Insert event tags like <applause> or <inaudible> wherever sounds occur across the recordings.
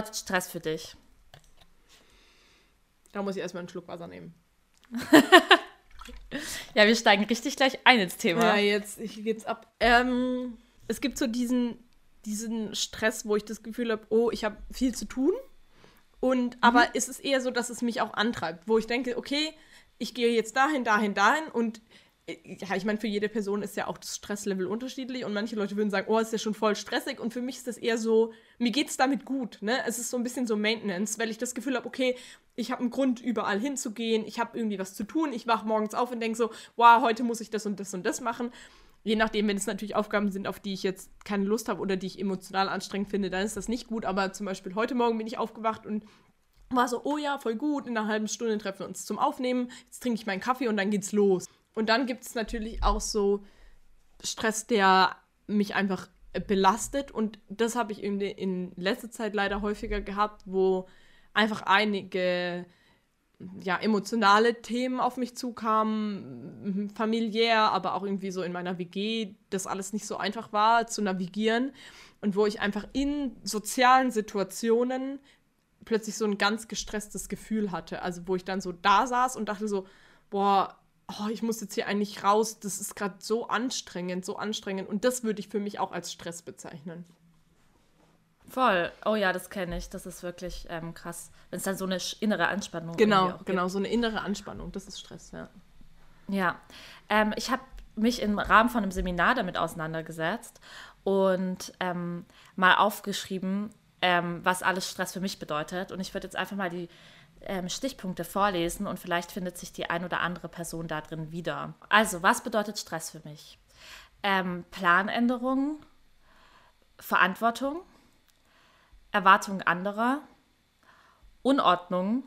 bedeutet Stress für dich? Da muss ich erstmal einen Schluck Wasser nehmen. <laughs> ja, wir steigen richtig gleich ein ins Thema. Ja, jetzt ich geht's ab. Ähm, es gibt so diesen, diesen Stress, wo ich das Gefühl habe, oh, ich habe viel zu tun. Und aber mhm. es ist eher so, dass es mich auch antreibt, wo ich denke, okay, ich gehe jetzt dahin, dahin, dahin und ja, ich meine, für jede Person ist ja auch das Stresslevel unterschiedlich und manche Leute würden sagen, oh, ist ja schon voll stressig und für mich ist das eher so, mir geht es damit gut, ne? Es ist so ein bisschen so Maintenance, weil ich das Gefühl habe, okay, ich habe einen Grund, überall hinzugehen, ich habe irgendwie was zu tun, ich wache morgens auf und denke so, wow, heute muss ich das und das und das machen. Je nachdem, wenn es natürlich Aufgaben sind, auf die ich jetzt keine Lust habe oder die ich emotional anstrengend finde, dann ist das nicht gut. Aber zum Beispiel heute Morgen bin ich aufgewacht und war so, oh ja, voll gut, in einer halben Stunde treffen wir uns zum Aufnehmen, jetzt trinke ich meinen Kaffee und dann geht's los. Und dann gibt es natürlich auch so Stress, der mich einfach belastet und das habe ich in, in letzter Zeit leider häufiger gehabt, wo einfach einige ja, emotionale Themen auf mich zukamen, familiär, aber auch irgendwie so in meiner WG, das alles nicht so einfach war zu navigieren und wo ich einfach in sozialen Situationen plötzlich so ein ganz gestresstes Gefühl hatte. Also wo ich dann so da saß und dachte so, boah, oh, ich muss jetzt hier eigentlich raus, das ist gerade so anstrengend, so anstrengend. Und das würde ich für mich auch als Stress bezeichnen. Voll. Oh ja, das kenne ich. Das ist wirklich ähm, krass. Wenn es dann so eine innere Anspannung Genau, genau, so eine innere Anspannung. Das ist Stress, ja. Ja. Ähm, ich habe mich im Rahmen von einem Seminar damit auseinandergesetzt und ähm, mal aufgeschrieben, ähm, was alles Stress für mich bedeutet. Und ich würde jetzt einfach mal die Stichpunkte vorlesen und vielleicht findet sich die ein oder andere Person da drin wieder. Also, was bedeutet Stress für mich? Ähm, Planänderung, Verantwortung, Erwartung anderer, Unordnung,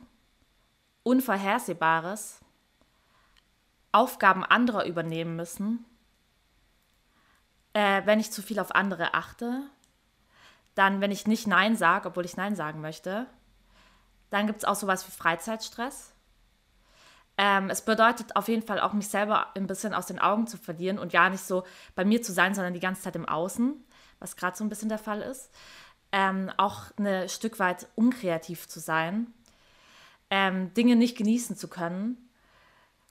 Unvorhersehbares, Aufgaben anderer übernehmen müssen, äh, wenn ich zu viel auf andere achte, dann, wenn ich nicht Nein sage, obwohl ich Nein sagen möchte, dann gibt es auch sowas wie Freizeitstress. Ähm, es bedeutet auf jeden Fall auch, mich selber ein bisschen aus den Augen zu verlieren und ja nicht so bei mir zu sein, sondern die ganze Zeit im Außen, was gerade so ein bisschen der Fall ist. Ähm, auch ein Stück weit unkreativ zu sein, ähm, Dinge nicht genießen zu können.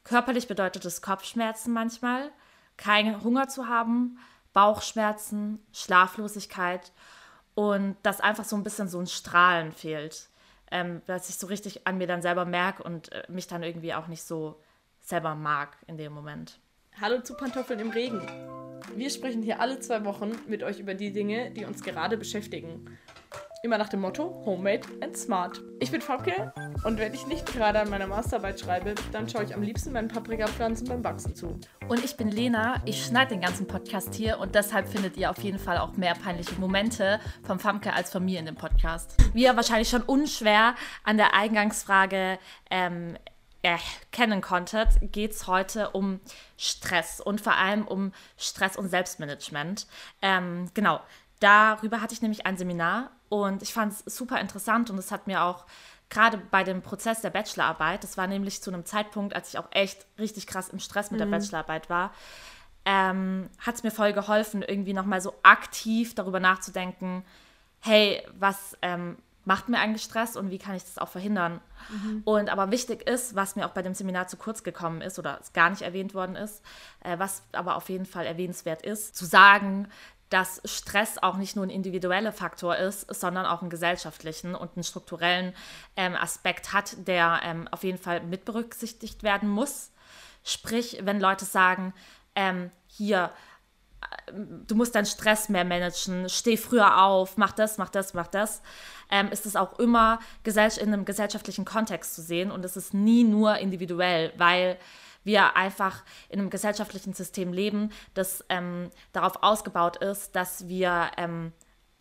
Körperlich bedeutet es Kopfschmerzen manchmal, keinen Hunger zu haben, Bauchschmerzen, Schlaflosigkeit und dass einfach so ein bisschen so ein Strahlen fehlt ähm, dass ich so richtig an mir dann selber merke und äh, mich dann irgendwie auch nicht so selber mag in dem Moment. Hallo zu Pantoffeln im Regen. Wir sprechen hier alle zwei Wochen mit euch über die Dinge, die uns gerade beschäftigen. Immer nach dem Motto Homemade and Smart. Ich bin Fabke und wenn ich nicht gerade an meiner Masterarbeit schreibe, dann schaue ich am liebsten meinen Paprikapflanzen beim Wachsen zu. Und ich bin Lena, ich schneide den ganzen Podcast hier und deshalb findet ihr auf jeden Fall auch mehr peinliche Momente vom Famke als von mir in dem Podcast. Wie ihr wahrscheinlich schon unschwer an der Eingangsfrage ähm, erkennen konntet, geht es heute um Stress und vor allem um Stress und Selbstmanagement. Ähm, genau, darüber hatte ich nämlich ein Seminar und ich fand es super interessant und es hat mir auch gerade bei dem Prozess der Bachelorarbeit, das war nämlich zu einem Zeitpunkt, als ich auch echt richtig krass im Stress mit mhm. der Bachelorarbeit war, ähm, hat es mir voll geholfen, irgendwie nochmal so aktiv darüber nachzudenken, hey, was ähm, macht mir eigentlich Stress und wie kann ich das auch verhindern? Mhm. Und aber wichtig ist, was mir auch bei dem Seminar zu kurz gekommen ist oder gar nicht erwähnt worden ist, äh, was aber auf jeden Fall erwähnenswert ist, zu sagen, dass Stress auch nicht nur ein individueller Faktor ist, sondern auch einen gesellschaftlichen und einen strukturellen ähm, Aspekt hat, der ähm, auf jeden Fall mit berücksichtigt werden muss. Sprich, wenn Leute sagen, ähm, hier, äh, du musst deinen Stress mehr managen, steh früher auf, mach das, mach das, mach das, ähm, ist es auch immer in einem gesellschaftlichen Kontext zu sehen und es ist nie nur individuell, weil wir einfach in einem gesellschaftlichen System leben, das ähm, darauf ausgebaut ist, dass wir ähm,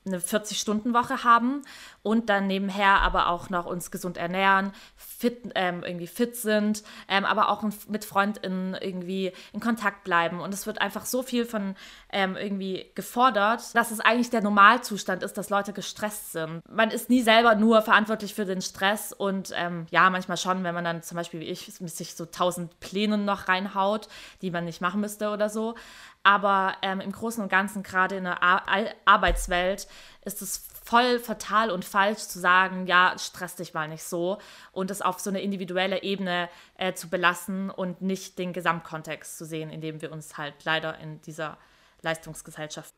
eine 40-Stunden-Woche haben und dann nebenher aber auch noch uns gesund ernähren, fit, ähm, irgendwie fit sind, ähm, aber auch mit FreundInnen irgendwie in Kontakt bleiben. Und es wird einfach so viel von ähm, irgendwie gefordert, dass es eigentlich der Normalzustand ist, dass Leute gestresst sind. Man ist nie selber nur verantwortlich für den Stress und ähm, ja, manchmal schon, wenn man dann zum Beispiel wie ich sich so tausend Pläne noch reinhaut, die man nicht machen müsste oder so. Aber ähm, im Großen und Ganzen, gerade in der Ar Arbeitswelt, ist es voll fatal und falsch zu sagen, ja, stress dich mal nicht so und es auf so eine individuelle Ebene äh, zu belassen und nicht den Gesamtkontext zu sehen, in dem wir uns halt leider in dieser Leistungsgesellschaft.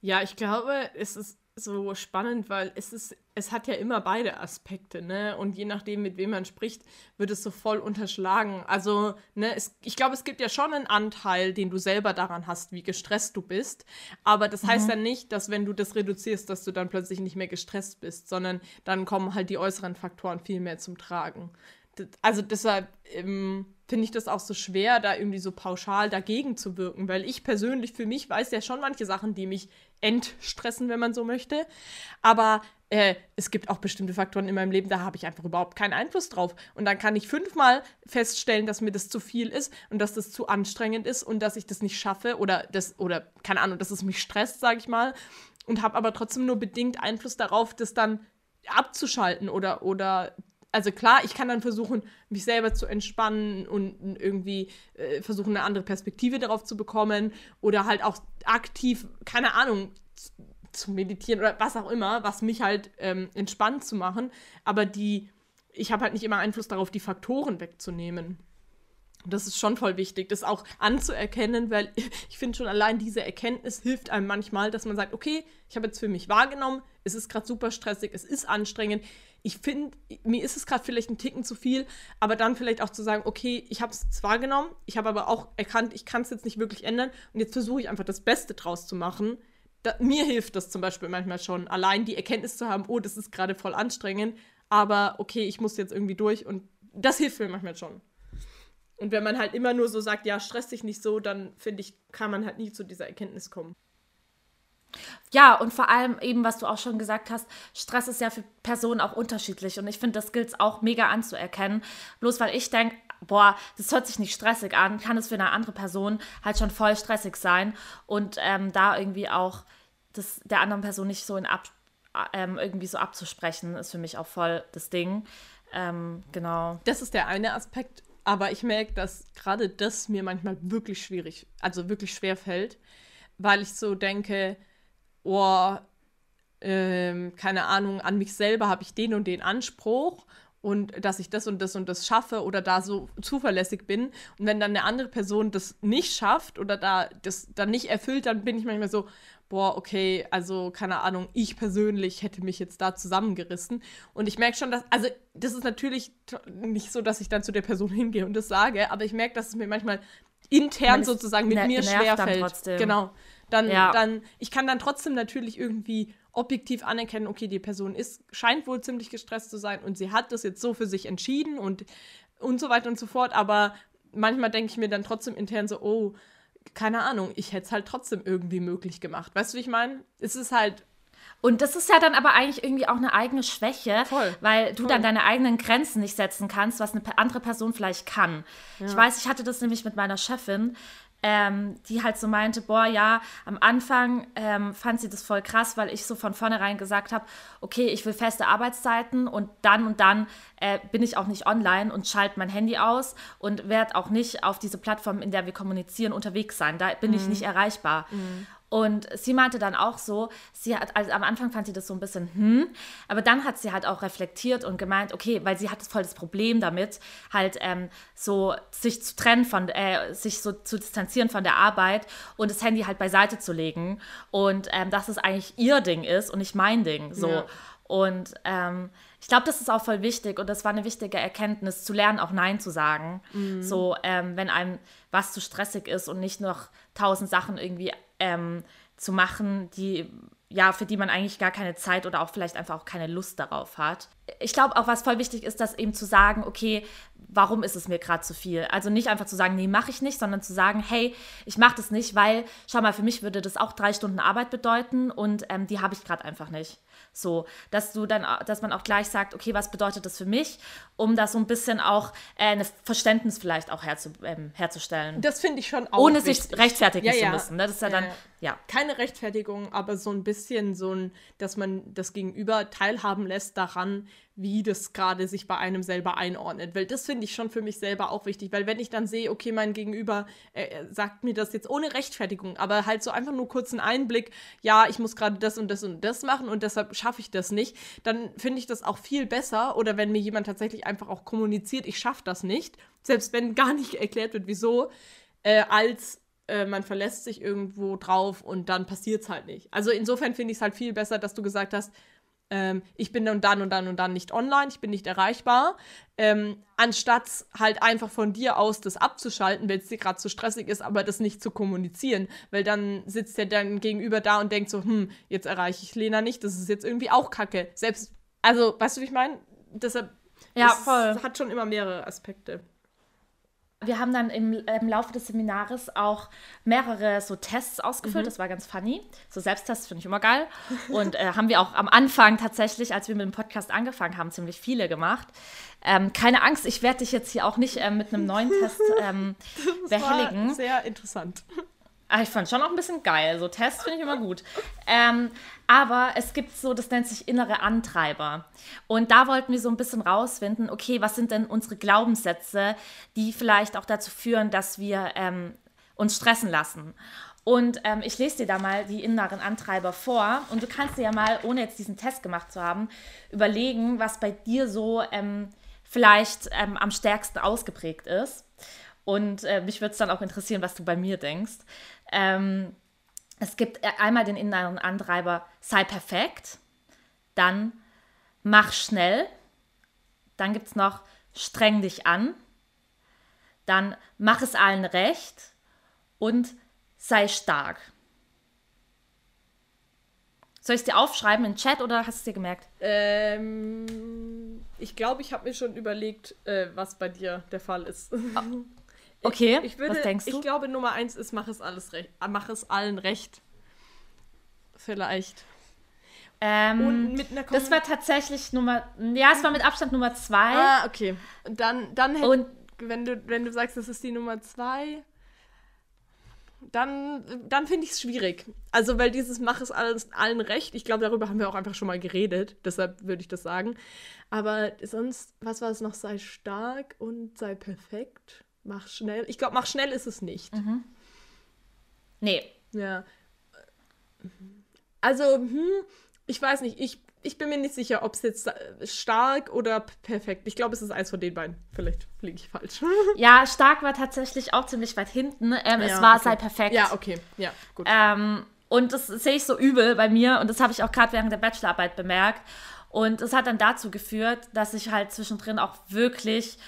Ja, ich glaube, es ist so spannend, weil es ist, es hat ja immer beide Aspekte, ne? Und je nachdem, mit wem man spricht, wird es so voll unterschlagen. Also, ne, es, ich glaube, es gibt ja schon einen Anteil, den du selber daran hast, wie gestresst du bist. Aber das mhm. heißt dann nicht, dass wenn du das reduzierst, dass du dann plötzlich nicht mehr gestresst bist, sondern dann kommen halt die äußeren Faktoren viel mehr zum Tragen. Also deshalb ähm, finde ich das auch so schwer, da irgendwie so pauschal dagegen zu wirken, weil ich persönlich für mich weiß ja schon manche Sachen, die mich entstressen, wenn man so möchte. Aber äh, es gibt auch bestimmte Faktoren in meinem Leben, da habe ich einfach überhaupt keinen Einfluss drauf. Und dann kann ich fünfmal feststellen, dass mir das zu viel ist und dass das zu anstrengend ist und dass ich das nicht schaffe oder das, oder keine Ahnung, dass es mich stresst, sage ich mal. Und habe aber trotzdem nur bedingt Einfluss darauf, das dann abzuschalten oder, oder also klar, ich kann dann versuchen, mich selber zu entspannen und irgendwie äh, versuchen, eine andere Perspektive darauf zu bekommen oder halt auch aktiv, keine Ahnung, zu meditieren oder was auch immer, was mich halt ähm, entspannt zu machen. Aber die, ich habe halt nicht immer Einfluss darauf, die Faktoren wegzunehmen. Das ist schon voll wichtig, das auch anzuerkennen, weil <laughs> ich finde schon allein diese Erkenntnis hilft einem manchmal, dass man sagt, okay, ich habe jetzt für mich wahrgenommen, es ist gerade super stressig, es ist anstrengend, ich finde, mir ist es gerade vielleicht ein Ticken zu viel, aber dann vielleicht auch zu sagen, okay, ich habe es jetzt wahrgenommen, ich habe aber auch erkannt, ich kann es jetzt nicht wirklich ändern und jetzt versuche ich einfach das Beste draus zu machen. Da, mir hilft das zum Beispiel manchmal schon, allein die Erkenntnis zu haben, oh, das ist gerade voll anstrengend, aber okay, ich muss jetzt irgendwie durch und das hilft mir manchmal schon. Und wenn man halt immer nur so sagt, ja, stress dich nicht so, dann finde ich, kann man halt nie zu dieser Erkenntnis kommen. Ja, und vor allem eben, was du auch schon gesagt hast, Stress ist ja für Personen auch unterschiedlich. Und ich finde, das gilt es auch mega anzuerkennen. Bloß weil ich denke, boah, das hört sich nicht stressig an, kann es für eine andere Person halt schon voll stressig sein. Und ähm, da irgendwie auch das der anderen Person nicht so in ab, ähm, irgendwie so abzusprechen, ist für mich auch voll das Ding. Ähm, genau. Das ist der eine Aspekt. Aber ich merke, dass gerade das mir manchmal wirklich schwierig, also wirklich schwer fällt, weil ich so denke, oh, ähm, keine Ahnung, an mich selber habe ich den und den Anspruch und dass ich das und das und das schaffe oder da so zuverlässig bin. Und wenn dann eine andere Person das nicht schafft oder da das dann nicht erfüllt, dann bin ich manchmal so, boah, okay, also keine Ahnung, ich persönlich hätte mich jetzt da zusammengerissen. Und ich merke schon, dass, also das ist natürlich nicht so, dass ich dann zu der Person <laughs> hingehe und das sage, aber ich merke, dass es mir manchmal intern sozusagen mit mir schwerfällt. Genau dann, ja. dann, ich kann dann trotzdem natürlich irgendwie objektiv anerkennen, okay, die Person ist, scheint wohl ziemlich gestresst zu sein und sie hat das jetzt so für sich entschieden und, und so weiter und so fort, aber manchmal denke ich mir dann trotzdem intern so, oh, keine Ahnung, ich hätte es halt trotzdem irgendwie möglich gemacht. Weißt du, wie ich meine? Es ist halt und das ist ja dann aber eigentlich irgendwie auch eine eigene Schwäche, Voll. weil du Voll. dann deine eigenen Grenzen nicht setzen kannst, was eine andere Person vielleicht kann. Ja. Ich weiß, ich hatte das nämlich mit meiner Chefin ähm, die halt so meinte, boah, ja, am Anfang ähm, fand sie das voll krass, weil ich so von vornherein gesagt habe, okay, ich will feste Arbeitszeiten und dann und dann äh, bin ich auch nicht online und schalte mein Handy aus und werde auch nicht auf diese Plattform, in der wir kommunizieren, unterwegs sein. Da bin mhm. ich nicht erreichbar. Mhm. Und sie meinte dann auch so, sie hat, also am Anfang fand sie das so ein bisschen, hm, aber dann hat sie halt auch reflektiert und gemeint, okay, weil sie hat voll das Problem damit, halt ähm, so sich zu trennen von, äh, sich so zu distanzieren von der Arbeit und das Handy halt beiseite zu legen und ähm, dass es eigentlich ihr Ding ist und nicht mein Ding, so. Ja. Und ähm, ich glaube, das ist auch voll wichtig und das war eine wichtige Erkenntnis, zu lernen, auch Nein zu sagen. Mhm. So, ähm, wenn einem was zu stressig ist und nicht noch tausend Sachen irgendwie ähm, zu machen, die ja, für die man eigentlich gar keine Zeit oder auch vielleicht einfach auch keine Lust darauf hat. Ich glaube auch, was voll wichtig ist, dass eben zu sagen, okay, warum ist es mir gerade zu viel? Also nicht einfach zu sagen, nee, mache ich nicht, sondern zu sagen, hey, ich mache das nicht, weil, schau mal, für mich würde das auch drei Stunden Arbeit bedeuten und ähm, die habe ich gerade einfach nicht. So, dass du dann, dass man auch gleich sagt, okay, was bedeutet das für mich, um da so ein bisschen auch äh, ein Verständnis vielleicht auch herzu, ähm, herzustellen. Das finde ich schon auch. Ohne wichtig. sich rechtfertigen ja, zu müssen. Ne? Das ist ja, ja dann Ja. Keine Rechtfertigung, aber so ein bisschen so ein, dass man das Gegenüber teilhaben lässt daran, wie das gerade sich bei einem selber einordnet. Weil das finde ich schon für mich selber auch wichtig. Weil wenn ich dann sehe, okay, mein Gegenüber äh, sagt mir das jetzt ohne Rechtfertigung, aber halt so einfach nur kurz einen Einblick, ja, ich muss gerade das und das und das machen und deshalb schaffe ich das nicht, dann finde ich das auch viel besser. Oder wenn mir jemand tatsächlich einfach auch kommuniziert, ich schaffe das nicht, selbst wenn gar nicht <laughs> erklärt wird, wieso, äh, als äh, man verlässt sich irgendwo drauf und dann passiert es halt nicht. Also insofern finde ich es halt viel besser, dass du gesagt hast, ähm, ich bin dann dann und dann und dann nicht online, ich bin nicht erreichbar, ähm, anstatt halt einfach von dir aus das abzuschalten, wenn es dir gerade zu stressig ist, aber das nicht zu kommunizieren, weil dann sitzt der dann gegenüber da und denkt so, hm, jetzt erreiche ich Lena nicht, das ist jetzt irgendwie auch Kacke. Selbst, also, weißt du, wie ich meine? Deshalb, ja, voll. hat schon immer mehrere Aspekte wir haben dann im, im, Laufe des Seminares auch mehrere so Tests ausgefüllt. Mhm. Das war ganz funny. So Selbsttests finde ich immer geil. Und äh, haben wir auch am Anfang tatsächlich, als wir mit dem Podcast angefangen haben, ziemlich viele gemacht. Ähm, keine Angst, ich werde dich jetzt hier auch nicht äh, mit einem neuen Test ähm, <laughs> behelligen. sehr interessant. Ah, ich fand schon auch ein bisschen geil. So Tests finde ich immer gut. Ähm, aber es gibt so, das nennt sich innere Antreiber. Und da wollten wir so ein bisschen rausfinden, okay, was sind denn unsere Glaubenssätze, die vielleicht auch dazu führen, dass wir ähm, uns stressen lassen. Und ähm, ich lese dir da mal die inneren Antreiber vor. Und du kannst dir ja mal, ohne jetzt diesen Test gemacht zu haben, überlegen, was bei dir so ähm, vielleicht ähm, am stärksten ausgeprägt ist. Und äh, mich würde es dann auch interessieren, was du bei mir denkst. Ähm, es gibt e-, einmal den inneren Antreiber, sei perfekt, dann mach schnell, dann gibt es noch streng dich an, dann mach es allen recht und sei stark. Soll ich es dir aufschreiben in Chat oder hast du es dir gemerkt? Ähm, ich glaube, ich habe mir schon überlegt, äh, was bei dir der Fall ist. <laughs> Okay, ich, ich würde, was denkst du? Ich glaube, Nummer eins ist, mach es, alles recht, mach es allen recht. Vielleicht. Ähm, und mit einer das war tatsächlich Nummer, ja, es war mit Abstand Nummer zwei. Ah, okay. Und dann, dann hätte, und wenn du, wenn du sagst, das ist die Nummer zwei, dann, dann finde ich es schwierig. Also, weil dieses Mach es alles, allen recht, ich glaube, darüber haben wir auch einfach schon mal geredet, deshalb würde ich das sagen. Aber sonst, was war es noch? Sei stark und sei perfekt. Mach schnell. Ich glaube, mach schnell ist es nicht. Mhm. Nee. Ja. Also, hm, ich weiß nicht, ich, ich bin mir nicht sicher, ob es jetzt stark oder perfekt. Ich glaube, es ist eins von den beiden. Vielleicht liege ich falsch. <laughs> Ja, stark war tatsächlich auch ziemlich weit hinten. Ähm, ja, es war okay. sei perfekt. Ja, okay. Ja, gut. Ähm, und das sehe ich so übel bei mir und das habe ich auch gerade während der Bachelorarbeit bemerkt. Und es hat dann dazu geführt, dass ich halt zwischendrin auch wirklich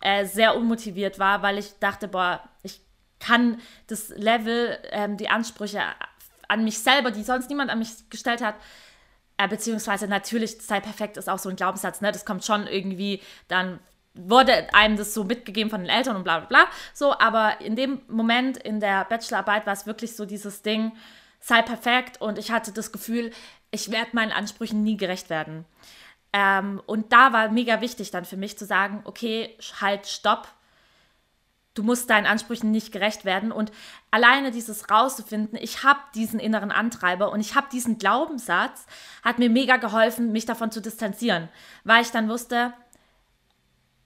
äh, sehr unmotiviert war, weil ich dachte, boah, ich kann das Level, ähm, die Ansprüche an mich selber, die sonst niemand an mich gestellt hat, äh, beziehungsweise natürlich, sei perfekt ist auch so ein Glaubenssatz, ne? Das kommt schon irgendwie dann wurde einem das so mitgegeben von den Eltern und bla bla bla. So, aber in dem Moment in der Bachelorarbeit war es wirklich so dieses Ding, sei perfekt und ich hatte das Gefühl, ich werde meinen Ansprüchen nie gerecht werden. Ähm, und da war mega wichtig dann für mich zu sagen, okay, halt, stopp. Du musst deinen Ansprüchen nicht gerecht werden. Und alleine dieses rauszufinden, ich habe diesen inneren Antreiber und ich habe diesen Glaubenssatz, hat mir mega geholfen, mich davon zu distanzieren. Weil ich dann wusste,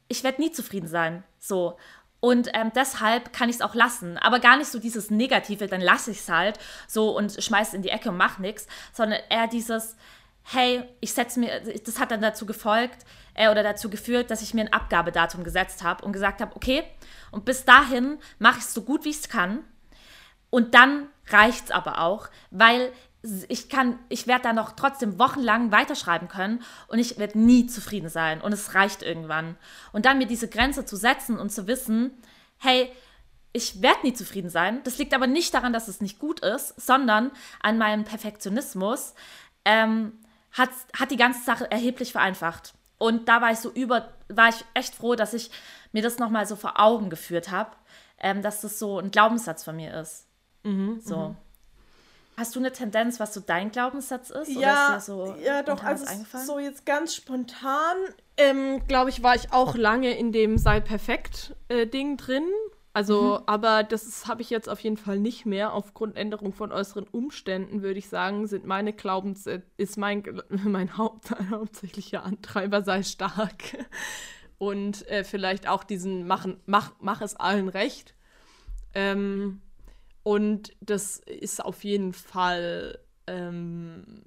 ich werde nie zufrieden sein. So. Und ähm, deshalb kann ich es auch lassen. Aber gar nicht so dieses Negative, dann lasse ich es halt so und es in die Ecke und mach nichts, sondern eher dieses, hey, ich setze mir, das hat dann dazu gefolgt äh, oder dazu geführt, dass ich mir ein Abgabedatum gesetzt habe und gesagt habe, okay, und bis dahin mache ich es so gut, wie ich es kann. Und dann reicht es aber auch, weil ich kann, ich werde da noch trotzdem wochenlang weiterschreiben können und ich werde nie zufrieden sein und es reicht irgendwann. Und dann mir diese Grenze zu setzen und zu wissen, hey, ich werde nie zufrieden sein. Das liegt aber nicht daran, dass es nicht gut ist, sondern an meinem Perfektionismus. Ähm, hat, hat die ganze Sache erheblich vereinfacht. Und da war ich so über, war ich echt froh, dass ich mir das nochmal so vor Augen geführt habe, ähm, dass das so ein Glaubenssatz von mir ist. Mhm, so. Mhm. Hast du eine Tendenz, was so dein Glaubenssatz ist? Ja, ist so ja doch, also so jetzt ganz spontan, ähm, glaube ich, war ich auch lange in dem Sei perfekt äh, Ding drin. Also, mhm. aber das habe ich jetzt auf jeden Fall nicht mehr. Aufgrund Änderung von äußeren Umständen, würde ich sagen, sind meine Glaubenssätze, ist mein, <laughs> mein Haupt, <laughs> hauptsächlicher Antreiber sei stark. <laughs> Und äh, vielleicht auch diesen machen, mach, mach es allen recht. Ähm, und das ist auf jeden Fall, ähm,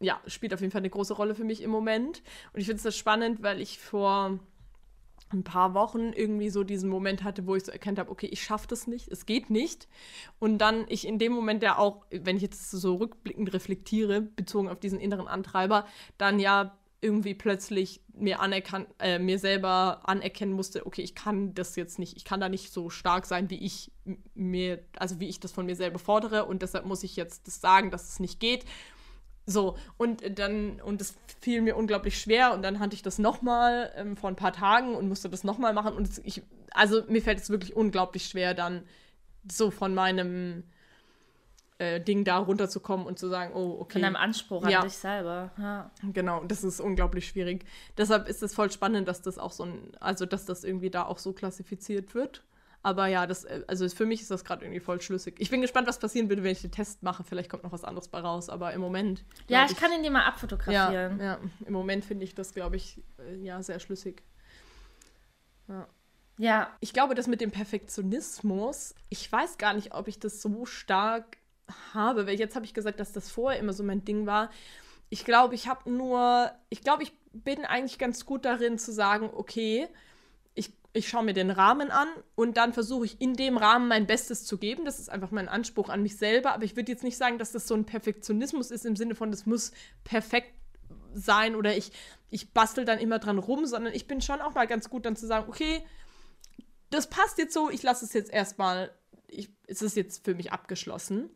ja, spielt auf jeden Fall eine große Rolle für mich im Moment. Und ich finde es das spannend, weil ich vor ein paar Wochen irgendwie so diesen Moment hatte, wo ich so erkannt habe, okay, ich schaffe das nicht, es geht nicht. Und dann ich in dem Moment ja auch, wenn ich jetzt so rückblickend reflektiere, bezogen auf diesen inneren Antreiber, dann ja irgendwie plötzlich mir anerkannt, äh, mir selber anerkennen musste, okay, ich kann das jetzt nicht, ich kann da nicht so stark sein, wie ich mir, also wie ich das von mir selber fordere und deshalb muss ich jetzt das sagen, dass es nicht geht. So, und dann, und es fiel mir unglaublich schwer und dann hatte ich das nochmal ähm, vor ein paar Tagen und musste das nochmal machen und ich, also mir fällt es wirklich unglaublich schwer, dann so von meinem äh, Ding da runterzukommen und zu sagen, oh, okay. Von deinem Anspruch an ja. dich selber. Ja. Genau, das ist unglaublich schwierig. Deshalb ist es voll spannend, dass das auch so ein, also dass das irgendwie da auch so klassifiziert wird. Aber ja, das, äh, also für mich ist das gerade irgendwie voll schlüssig. Ich bin gespannt, was passieren würde, wenn ich den Test mache. Vielleicht kommt noch was anderes bei raus, aber im Moment. Ja, ich, ich, kann ihn dir mal abfotografieren. Ja, ja im Moment finde ich das, glaube ich, äh, ja, sehr schlüssig. Ja. Ja. Ich glaube, das mit dem Perfektionismus, ich weiß gar nicht, ob ich das so stark habe, weil jetzt habe ich gesagt, dass das vorher immer so mein Ding war. Ich glaube, ich habe nur, ich glaube, ich bin eigentlich ganz gut darin zu sagen, okay, ich schaue mir den Rahmen an und dann versuche ich in dem Rahmen mein Bestes zu geben. Das ist einfach mein Anspruch an mich selber. Aber ich würde jetzt nicht sagen, dass das so ein Perfektionismus ist im Sinne von, das muss perfekt sein oder ich, ich bastel dann immer dran rum, sondern ich bin schon auch mal ganz gut dann zu sagen, okay, das passt jetzt so, ich lasse es jetzt erstmal, es ist jetzt für mich abgeschlossen.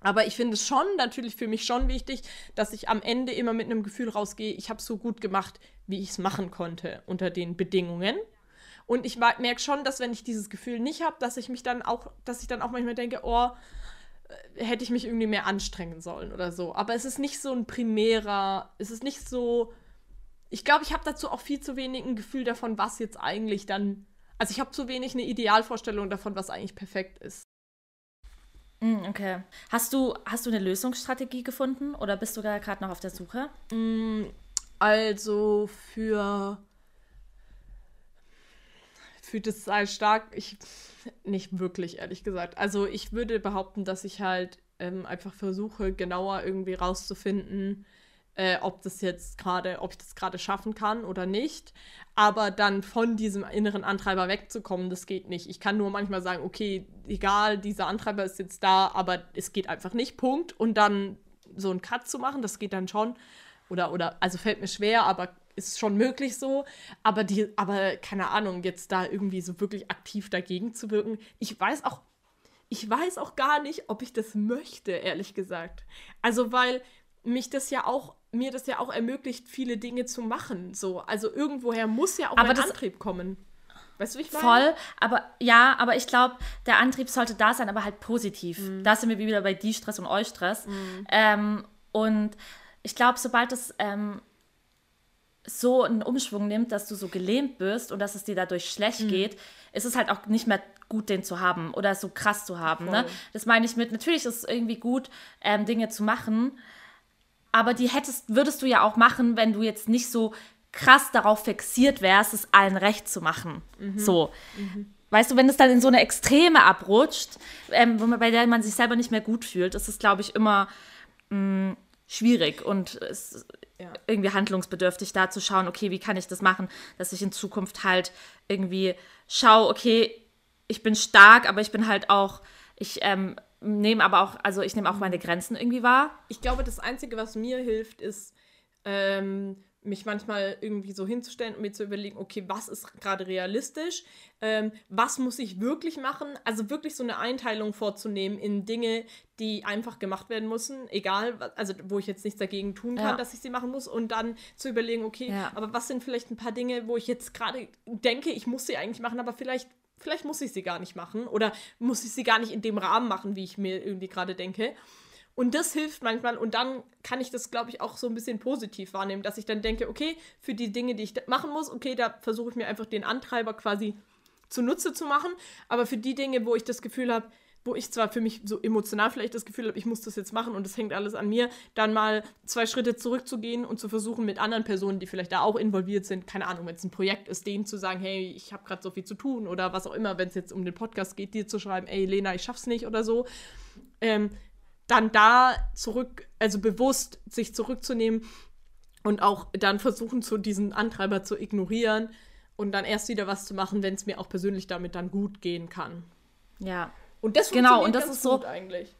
Aber ich finde es schon natürlich für mich schon wichtig, dass ich am Ende immer mit einem Gefühl rausgehe, ich habe es so gut gemacht, wie ich es machen konnte unter den Bedingungen. Und ich merke schon, dass wenn ich dieses Gefühl nicht habe, dass ich mich dann auch, dass ich dann auch manchmal denke, oh, äh, hätte ich mich irgendwie mehr anstrengen sollen oder so. Aber es ist nicht so ein primärer, es ist nicht so. Ich glaube, ich habe dazu auch viel zu wenig ein Gefühl davon, was jetzt eigentlich dann. Also ich habe zu wenig eine Idealvorstellung davon, was eigentlich perfekt ist. Mm, okay. Hast du, hast du eine Lösungsstrategie gefunden oder bist du da gerade noch auf der Suche? Mm, also für, für das sei stark, ich nicht wirklich, ehrlich gesagt. Also ich würde behaupten, dass ich halt ähm, einfach versuche, genauer irgendwie rauszufinden, äh, ob das jetzt gerade, ob ich das gerade schaffen kann oder nicht. Aber dann von diesem inneren Antreiber wegzukommen, das geht nicht. Ich kann nur manchmal sagen, okay, egal, dieser Antreiber ist jetzt da, aber es geht einfach nicht, Punkt. Und dann so einen Cut zu machen, das geht dann schon. Oder, oder, also fällt mir schwer, aber ist schon möglich so. Aber die, aber keine Ahnung, jetzt da irgendwie so wirklich aktiv dagegen zu wirken. Ich weiß auch, ich weiß auch gar nicht, ob ich das möchte, ehrlich gesagt. Also, weil mich das ja auch mir das ja auch ermöglicht, viele Dinge zu machen. So, also irgendwoher muss ja auch aber ein Antrieb kommen. Weißt du, wie ich meine? Voll, aber ja, aber ich glaube, der Antrieb sollte da sein, aber halt positiv. Mhm. Da sind wir wieder bei die Stress und Eustress. Mhm. Ähm, und ich glaube, sobald es ähm, so einen Umschwung nimmt, dass du so gelähmt bist und dass es dir dadurch schlecht mhm. geht, ist es halt auch nicht mehr gut, den zu haben oder so krass zu haben. Ne? Das meine ich mit, natürlich ist es irgendwie gut, ähm, Dinge zu machen, aber die hättest, würdest du ja auch machen, wenn du jetzt nicht so krass darauf fixiert wärst, es allen recht zu machen. Mhm. So. Mhm. Weißt du, wenn es dann in so eine Extreme abrutscht, ähm, bei der man sich selber nicht mehr gut fühlt, ist es, glaube ich, immer mh, mm, schwierig und es ja. irgendwie handlungsbedürftig, da zu schauen, okay, wie kann ich das machen, dass ich in Zukunft halt irgendwie schaue, okay, ich bin stark, aber ich bin halt auch, ich ähm, nehme aber auch, also ich nehme auch meine Grenzen irgendwie wahr. Ich glaube, das Einzige, was mir hilft, ist, ähm, mich manchmal irgendwie so hinzustellen und mir zu überlegen, okay, was ist gerade realistisch, ähm, was muss ich wirklich machen, also wirklich so eine Einteilung vorzunehmen in Dinge, die einfach gemacht werden müssen, egal, also wo ich jetzt nichts dagegen tun kann, ja. dass ich sie machen muss und dann zu überlegen, okay, ja. aber was sind vielleicht ein paar Dinge, wo ich jetzt gerade denke, ich muss sie eigentlich machen, aber vielleicht vielleicht muss ich sie gar nicht machen oder muss ich sie gar nicht in dem Rahmen machen, wie ich mir irgendwie gerade denke. Und das hilft manchmal und dann kann ich das, glaube ich, auch so ein bisschen positiv wahrnehmen, dass ich dann denke, okay, für die Dinge, die ich machen muss, okay, da versuche ich mir einfach den Antreiber quasi zunutze zu machen, aber für die Dinge, wo ich das Gefühl habe, wo ich zwar für mich so emotional vielleicht das Gefühl habe, ich muss das jetzt machen und es hängt alles an mir, dann mal zwei Schritte zurückzugehen und zu versuchen, mit anderen Personen, die vielleicht da auch involviert sind, keine Ahnung, wenn es ein Projekt ist, denen zu sagen, hey, ich habe gerade so viel zu tun oder was auch immer, wenn es jetzt um den Podcast geht, dir zu schreiben, ey, Lena, ich schaff's nicht oder so. Ähm, dann da zurück, also bewusst sich zurückzunehmen und auch dann versuchen, so diesen Antreiber zu ignorieren und dann erst wieder was zu machen, wenn es mir auch persönlich damit dann gut gehen kann. Ja, und das genau, und das ist so eigentlich.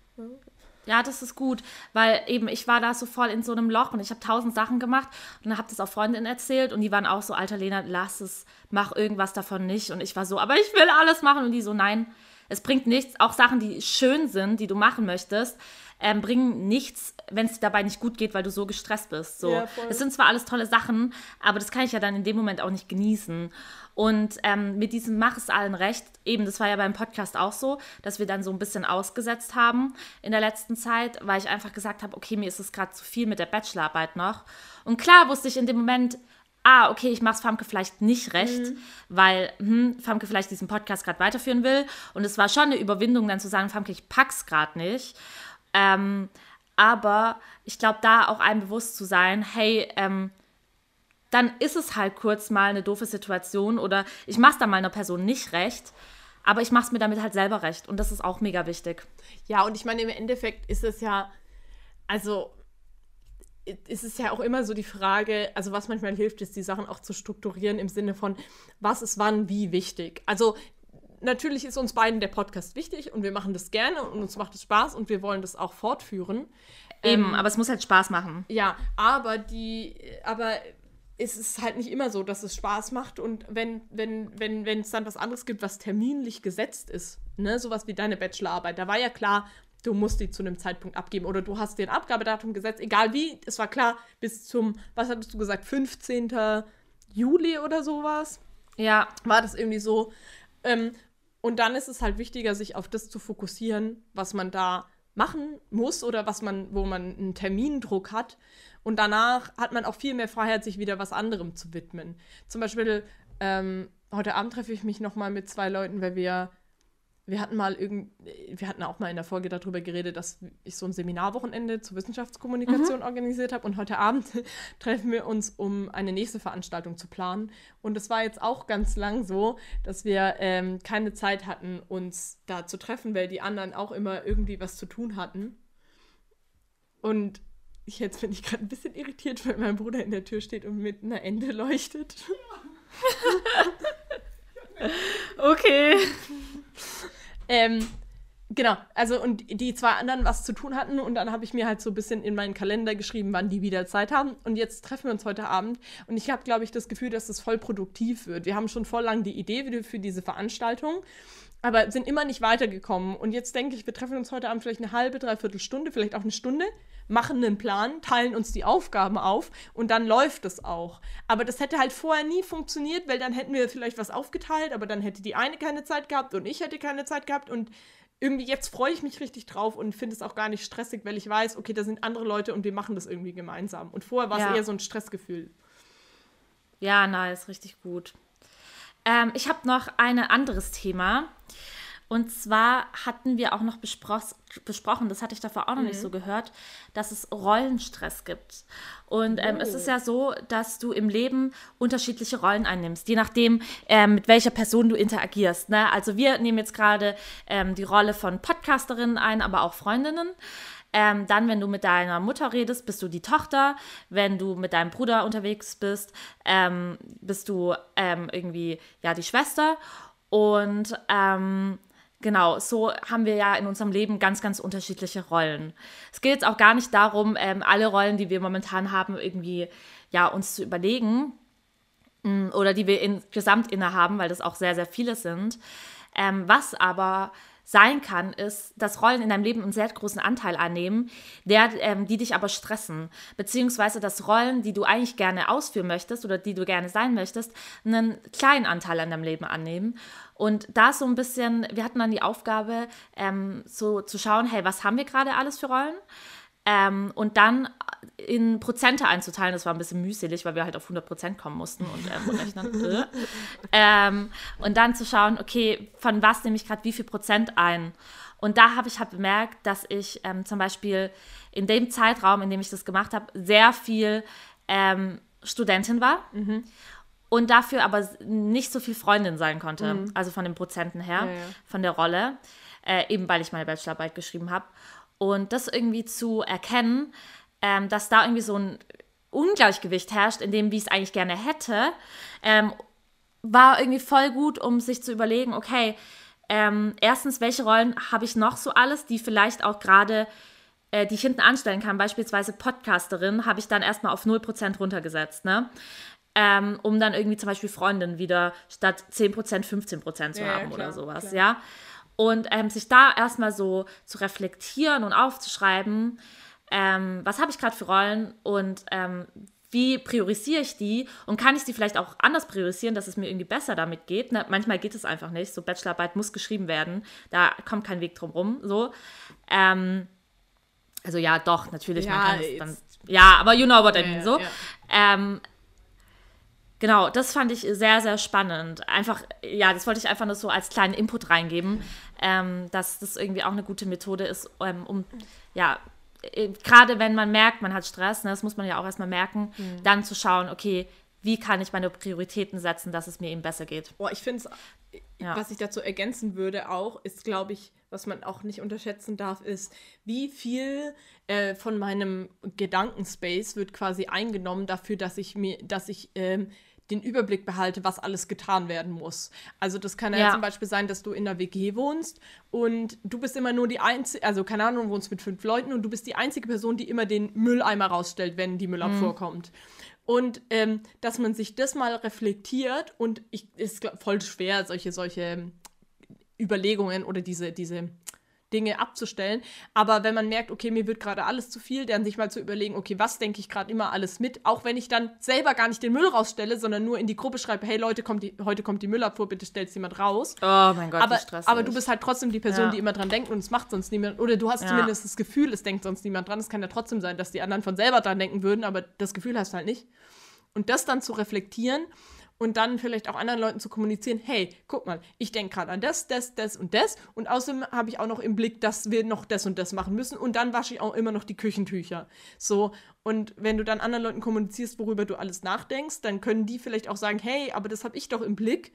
Ja, das ist gut, weil eben ich war da so voll in so einem Loch und ich habe tausend Sachen gemacht und dann habe das auch Freundinnen erzählt und die waren auch so, alter Lena, lass es, mach irgendwas davon nicht. Und ich war so, aber ich will alles machen und die so, nein, es bringt nichts. Auch Sachen, die schön sind, die du machen möchtest, ähm, bringen nichts, wenn es dir dabei nicht gut geht, weil du so gestresst bist. So. Ja, das sind zwar alles tolle Sachen, aber das kann ich ja dann in dem Moment auch nicht genießen. Und ähm, mit diesem Mach es allen recht, eben, das war ja beim Podcast auch so, dass wir dann so ein bisschen ausgesetzt haben in der letzten Zeit, weil ich einfach gesagt habe, okay, mir ist es gerade zu viel mit der Bachelorarbeit noch. Und klar wusste ich in dem Moment, ah, okay, ich mache es Famke vielleicht nicht recht, mhm. weil hm, Famke vielleicht diesen Podcast gerade weiterführen will. Und es war schon eine Überwindung, dann zu sagen, Famke, ich pack's gerade nicht. Ähm, aber ich glaube, da auch einem bewusst zu sein, hey, ähm, dann ist es halt kurz mal eine doofe Situation oder ich mache es dann mal einer Person nicht recht, aber ich mache es mir damit halt selber recht und das ist auch mega wichtig. Ja, und ich meine, im Endeffekt ist es ja, also ist es ja auch immer so die Frage, also was manchmal hilft, ist die Sachen auch zu strukturieren im Sinne von, was ist wann wie wichtig. Also natürlich ist uns beiden der Podcast wichtig und wir machen das gerne und uns macht es Spaß und wir wollen das auch fortführen. Eben, ähm, aber es muss halt Spaß machen. Ja, aber die, aber es ist halt nicht immer so, dass es Spaß macht und wenn wenn wenn wenn es dann was anderes gibt, was terminlich gesetzt ist, ne, sowas wie deine Bachelorarbeit, da war ja klar, du musst die zu einem Zeitpunkt abgeben oder du hast dir ein Abgabedatum gesetzt, egal wie, es war klar bis zum was hattest du gesagt, 15. Juli oder sowas. Ja, war das irgendwie so ähm, und dann ist es halt wichtiger, sich auf das zu fokussieren, was man da machen muss oder was man, wo man einen Termindruck hat. Und danach hat man auch viel mehr Freiheit, sich wieder was anderem zu widmen. Zum Beispiel, ähm, heute Abend treffe ich mich nochmal mit zwei Leuten, weil wir wir hatten mal irgend, wir hatten auch mal in der Folge darüber geredet, dass ich so ein Seminarwochenende zur Wissenschaftskommunikation mhm. organisiert habe und heute Abend <laughs> treffen wir uns, um eine nächste Veranstaltung zu planen. Und es war jetzt auch ganz lang so, dass wir ähm, keine Zeit hatten, uns da zu treffen, weil die anderen auch immer irgendwie was zu tun hatten. Und ich, jetzt bin ich gerade ein bisschen irritiert, weil mein Bruder in der Tür steht und mit einer Ende leuchtet. <laughs> okay. <laughs> Ähm, genau, also und die zwei anderen was zu tun hatten und dann habe ich mir halt so ein bisschen in meinen Kalender geschrieben, wann die wieder Zeit haben und jetzt treffen wir uns heute Abend und ich habe, glaube ich, das Gefühl, dass das voll produktiv wird. Wir haben schon voll lang die Idee für diese Veranstaltung, aber sind immer nicht weitergekommen und jetzt denke ich, wir treffen uns heute Abend vielleicht eine halbe, dreiviertel Stunde, vielleicht auch eine Stunde machen einen Plan, teilen uns die Aufgaben auf und dann läuft es auch. Aber das hätte halt vorher nie funktioniert, weil dann hätten wir vielleicht was aufgeteilt, aber dann hätte die eine keine Zeit gehabt und ich hätte keine Zeit gehabt und irgendwie jetzt freue ich mich richtig drauf und finde es auch gar nicht stressig, weil ich weiß, okay, da sind andere Leute und wir machen das irgendwie gemeinsam. Und vorher war es ja. eher so ein Stressgefühl. Ja, nice, richtig gut. Ähm, ich habe noch ein anderes Thema. Und zwar hatten wir auch noch besprochen, das hatte ich davor auch noch mhm. nicht so gehört, dass es Rollenstress gibt. Und ähm, oh. es ist ja so, dass du im Leben unterschiedliche Rollen einnimmst, je nachdem, ähm, mit welcher Person du interagierst. Ne? Also wir nehmen jetzt gerade ähm, die Rolle von Podcasterinnen ein, aber auch Freundinnen. Ähm, dann, wenn du mit deiner Mutter redest, bist du die Tochter. Wenn du mit deinem Bruder unterwegs bist, ähm, bist du ähm, irgendwie ja die Schwester. Und ähm, Genau, so haben wir ja in unserem Leben ganz, ganz unterschiedliche Rollen. Es geht jetzt auch gar nicht darum, ähm, alle Rollen, die wir momentan haben, irgendwie ja, uns zu überlegen mm, oder die wir insgesamt innehaben, weil das auch sehr, sehr viele sind. Ähm, was aber sein kann, ist, dass Rollen in deinem Leben einen sehr großen Anteil annehmen, der, ähm, die dich aber stressen. Beziehungsweise, dass Rollen, die du eigentlich gerne ausführen möchtest oder die du gerne sein möchtest, einen kleinen Anteil an deinem Leben annehmen. Und da so ein bisschen, wir hatten dann die Aufgabe, ähm, so zu schauen, hey, was haben wir gerade alles für Rollen? Ähm, und dann in Prozente einzuteilen, das war ein bisschen mühselig, weil wir halt auf 100 Prozent kommen mussten und ähm, rechnen. <laughs> Äh. ähm, und dann zu schauen, okay, von was nehme ich gerade wie viel Prozent ein? Und da habe ich halt bemerkt, dass ich ähm, zum Beispiel in dem Zeitraum, in dem ich das gemacht habe, sehr viel ähm, Studentin war. Mhm. Und dafür aber nicht so viel Freundin sein konnte. Mhm. Also von den Prozenten her, ja, ja. von der Rolle. Äh, eben weil ich meine Bachelorarbeit geschrieben habe. Und das irgendwie zu erkennen, ähm, dass da irgendwie so ein Ungleichgewicht herrscht, in dem, wie ich es eigentlich gerne hätte, ähm, war irgendwie voll gut, um sich zu überlegen, okay, ähm, erstens, welche Rollen habe ich noch so alles, die vielleicht auch gerade, äh, die ich hinten anstellen kann, beispielsweise Podcasterin, habe ich dann erstmal auf 0% runtergesetzt, ne? Ähm, um dann irgendwie zum Beispiel Freundin wieder statt 10% 15% zu ja, haben klar, oder sowas, klar. ja. Und ähm, sich da erstmal so zu reflektieren und aufzuschreiben, ähm, was habe ich gerade für Rollen und ähm, wie priorisiere ich die und kann ich die vielleicht auch anders priorisieren, dass es mir irgendwie besser damit geht. Ne? Manchmal geht es einfach nicht. So Bachelorarbeit muss geschrieben werden, da kommt kein Weg drum rum. So. Ähm, also ja, doch, natürlich. Ja, dann, ja, aber you know what I mean. Ja, so. Ja. Ähm, Genau, das fand ich sehr, sehr spannend. Einfach, ja, das wollte ich einfach nur so als kleinen Input reingeben, ähm, dass das irgendwie auch eine gute Methode ist, ähm, um, ja, gerade wenn man merkt, man hat Stress, ne, das muss man ja auch erstmal merken, mhm. dann zu schauen, okay, wie kann ich meine Prioritäten setzen, dass es mir eben besser geht. Boah, ich finde es, ja. was ich dazu ergänzen würde auch, ist, glaube ich, was man auch nicht unterschätzen darf, ist, wie viel äh, von meinem Gedankenspace wird quasi eingenommen dafür, dass ich mir, dass ich ähm, den Überblick behalte, was alles getan werden muss. Also das kann ja, ja, zum Beispiel sein, dass du in einer WG wohnst und du bist immer nur die einzige, also keine Ahnung, wohnst mit fünf Leuten und du bist die einzige Person, die immer den Mülleimer rausstellt, wenn die Müllabfuhr mhm. kommt. Und ähm, dass man sich das mal reflektiert und ich ist voll schwer, solche, solche Überlegungen oder diese, diese Dinge abzustellen. Aber wenn man merkt, okay, mir wird gerade alles zu viel, dann sich mal zu überlegen, okay, was denke ich gerade immer alles mit, auch wenn ich dann selber gar nicht den Müll rausstelle, sondern nur in die Gruppe schreibe, hey Leute, kommt die, heute kommt die Müllabfuhr, bitte stellt jemand raus. Oh mein Gott, aber, aber du bist halt trotzdem die Person, ja. die immer dran denkt und es macht sonst niemand. Oder du hast ja. zumindest das Gefühl, es denkt sonst niemand dran. Es kann ja trotzdem sein, dass die anderen von selber dran denken würden, aber das Gefühl hast du halt nicht. Und das dann zu reflektieren und dann vielleicht auch anderen Leuten zu kommunizieren, hey, guck mal, ich denke gerade an das, das, das und das und außerdem habe ich auch noch im Blick, dass wir noch das und das machen müssen und dann wasche ich auch immer noch die Küchentücher. So, und wenn du dann anderen Leuten kommunizierst, worüber du alles nachdenkst, dann können die vielleicht auch sagen, hey, aber das habe ich doch im Blick.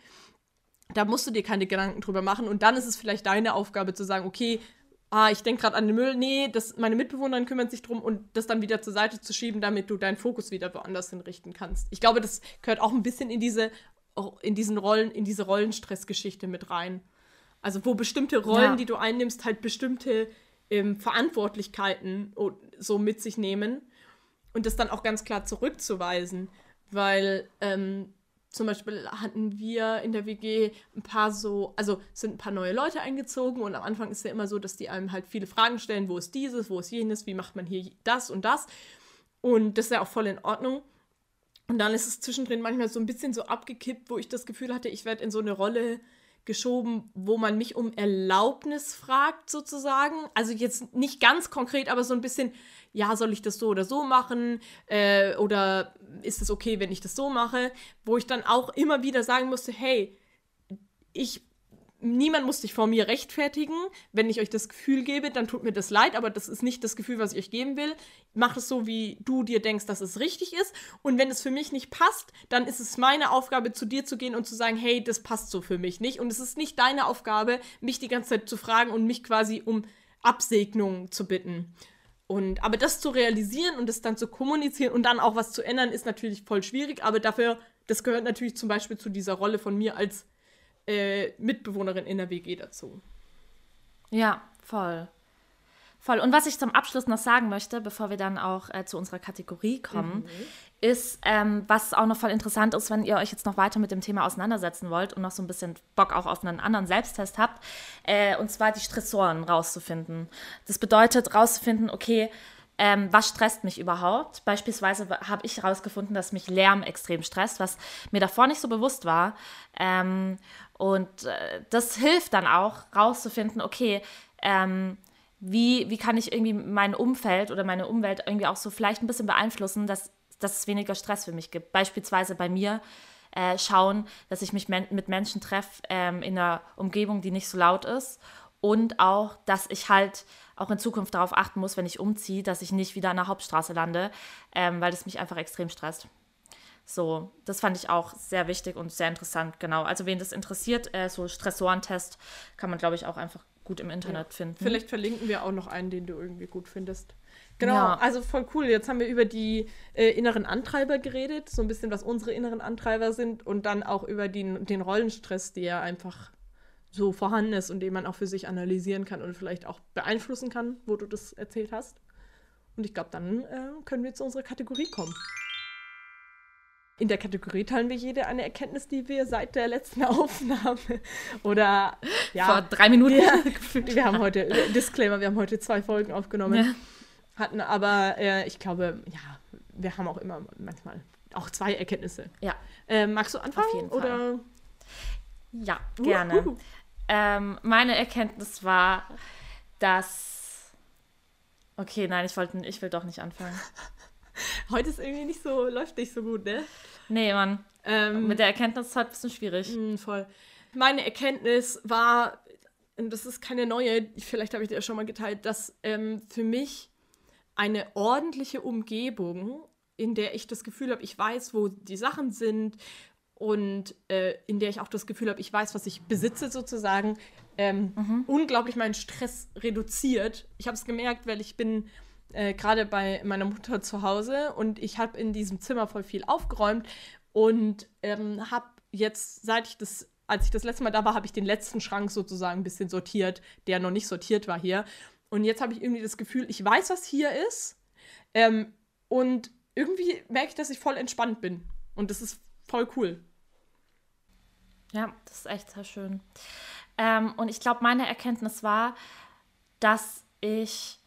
Da musst du dir keine Gedanken drüber machen und dann ist es vielleicht deine Aufgabe zu sagen, okay, ah, ich denke gerade an den Müll, nee, das, meine Mitbewohnerin kümmern sich drum und das dann wieder zur Seite zu schieben, damit du deinen Fokus wieder woanders hinrichten kannst. Ich glaube, das gehört auch ein bisschen in diese, in diesen Rollen, in diese Rollenstressgeschichte mit rein. Also wo bestimmte Rollen, ja. die du einnimmst, halt bestimmte ähm, Verantwortlichkeiten so mit sich nehmen und das dann auch ganz klar zurückzuweisen. Weil ähm, zum Beispiel hatten wir in der WG ein paar so, also sind ein paar neue Leute eingezogen und am Anfang ist ja immer so, dass die einem halt viele Fragen stellen, wo ist dieses, wo ist jenes, wie macht man hier das und das. Und das ist ja auch voll in Ordnung. Und dann ist es zwischendrin manchmal so ein bisschen so abgekippt, wo ich das Gefühl hatte, ich werde in so eine Rolle geschoben, wo man mich um Erlaubnis fragt, sozusagen. Also jetzt nicht ganz konkret, aber so ein bisschen, ja, soll ich das so oder so machen? Äh, oder ist es okay, wenn ich das so mache? Wo ich dann auch immer wieder sagen musste, hey, ich niemand muss sich vor mir rechtfertigen. Wenn ich euch das Gefühl gebe, dann tut mir das leid, aber das ist nicht das Gefühl, was ich euch geben will. Macht es so, wie du dir denkst, dass es richtig ist. Und wenn es für mich nicht passt, dann ist es meine Aufgabe, zu dir zu gehen und zu sagen, hey, das passt so für mich nicht. Und es ist nicht deine Aufgabe, mich die ganze Zeit zu fragen und mich quasi um Absegnung zu bitten. Und aber das zu realisieren und das dann zu kommunizieren und dann auch was zu ändern, ist natürlich voll schwierig. Aber dafür, das gehört natürlich zum Beispiel zu dieser Rolle von mir als äh, Mitbewohnerin in der WG dazu. Ja, voll. Voll. Und was ich zum Abschluss noch sagen möchte, bevor wir dann auch äh, zu unserer Kategorie kommen, mhm. ist, ähm, was auch noch voll interessant ist, wenn ihr euch jetzt noch weiter mit dem Thema auseinandersetzen wollt und noch so ein bisschen Bock auch auf einen anderen Selbsttest habt, äh, und zwar die Stressoren rauszufinden. Das bedeutet rauszufinden, okay, ähm, was stresst mich überhaupt? Beispielsweise habe ich herausgefunden, dass mich Lärm extrem stresst, was mir davor nicht so bewusst war. Ähm, und äh, das hilft dann auch, rauszufinden, okay, ähm, wie, wie kann ich irgendwie mein Umfeld oder meine Umwelt irgendwie auch so vielleicht ein bisschen beeinflussen, dass, dass es weniger Stress für mich gibt. Beispielsweise bei mir äh, schauen, dass ich mich men mit Menschen treffe ähm, in einer Umgebung, die nicht so laut ist. Und auch, dass ich halt auch in Zukunft darauf achten muss, wenn ich umziehe, dass ich nicht wieder an der Hauptstraße lande, ähm, weil das mich einfach extrem stresst. So, das fand ich auch sehr wichtig und sehr interessant, genau. Also wen das interessiert, äh, so Stressorentest kann man, glaube ich, auch einfach gut im Internet ja. finden. Vielleicht verlinken wir auch noch einen, den du irgendwie gut findest. Genau, ja. also voll cool. Jetzt haben wir über die äh, inneren Antreiber geredet, so ein bisschen, was unsere inneren Antreiber sind und dann auch über den, den Rollenstress, der einfach so vorhanden ist und den man auch für sich analysieren kann und vielleicht auch beeinflussen kann, wo du das erzählt hast. Und ich glaube, dann äh, können wir zu unserer Kategorie kommen. In der Kategorie teilen wir jede eine Erkenntnis, die wir seit der letzten <laughs> Aufnahme oder ja, vor drei Minuten ja, <laughs> wir haben heute Disclaimer, wir haben heute zwei Folgen aufgenommen, ja. hatten aber äh, ich glaube, ja, wir haben auch immer manchmal auch zwei Erkenntnisse. Ja. Äh, magst du anfangen Auf jeden Fall. oder? Ja, gerne. Uh, uh. Ähm, meine Erkenntnis war, dass Okay, nein, ich wollte, ich will doch nicht anfangen. Heute ist irgendwie nicht so, läuft nicht so gut, ne? Nee, Mann. Ähm, Mit der Erkenntnis ist es halt ein bisschen schwierig. Mh, mm, voll. Meine Erkenntnis war, und das ist keine neue, vielleicht habe ich dir ja schon mal geteilt, dass ähm, für mich eine ordentliche Umgebung, in der ich das Gefühl habe, ich weiß, wo die Sachen sind und äh, in der ich auch das Gefühl habe, ich weiß, was ich besitze sozusagen, ähm, mhm. unglaublich meinen Stress reduziert. Ich habe es gemerkt, weil ich bin äh, gerade bei meiner Mutter zu Hause und ich habe in diesem Zimmer voll viel aufgeräumt und ähm, habe jetzt, seit ich das, als ich das letzte Mal da war, habe ich den letzten Schrank sozusagen ein bisschen sortiert, der noch nicht sortiert war hier. Und jetzt habe ich irgendwie das Gefühl, ich weiß, was hier ist. Ähm, und irgendwie merke ich, dass ich voll entspannt bin. Und das ist voll cool. Ja, das ist echt sehr schön. Ähm, und ich glaube, meine Erkenntnis war, dass ich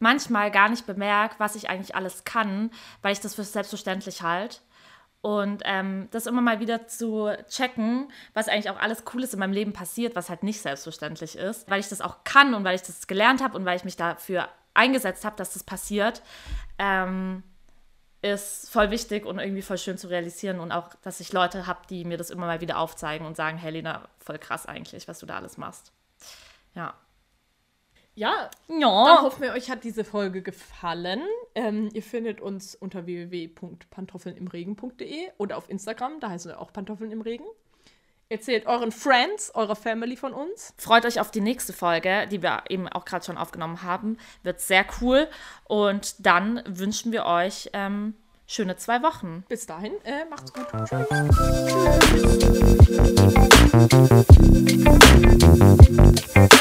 manchmal gar nicht bemerke, was ich eigentlich alles kann, weil ich das für selbstverständlich halte. Und ähm, das immer mal wieder zu checken, was eigentlich auch alles Cooles in meinem Leben passiert, was halt nicht selbstverständlich ist, weil ich das auch kann und weil ich das gelernt habe und weil ich mich dafür eingesetzt habe, dass das passiert, ähm, ist voll wichtig und irgendwie voll schön zu realisieren und auch, dass ich Leute habe, die mir das immer mal wieder aufzeigen und sagen, Helena, voll krass eigentlich, was du da alles machst. Ja. Ja, ja. Dann hoffen wir, euch hat diese Folge gefallen. Ähm, ihr findet uns unter www.pantoffelnimregen.de oder auf Instagram, da heißen wir auch Pantoffeln im Regen. Erzählt euren Friends, eurer Family von uns. Freut euch auf die nächste Folge, die wir eben auch gerade schon aufgenommen haben. Wird sehr cool. Und dann wünschen wir euch ähm, schöne zwei Wochen. Bis dahin, äh, macht's gut. Tschüss.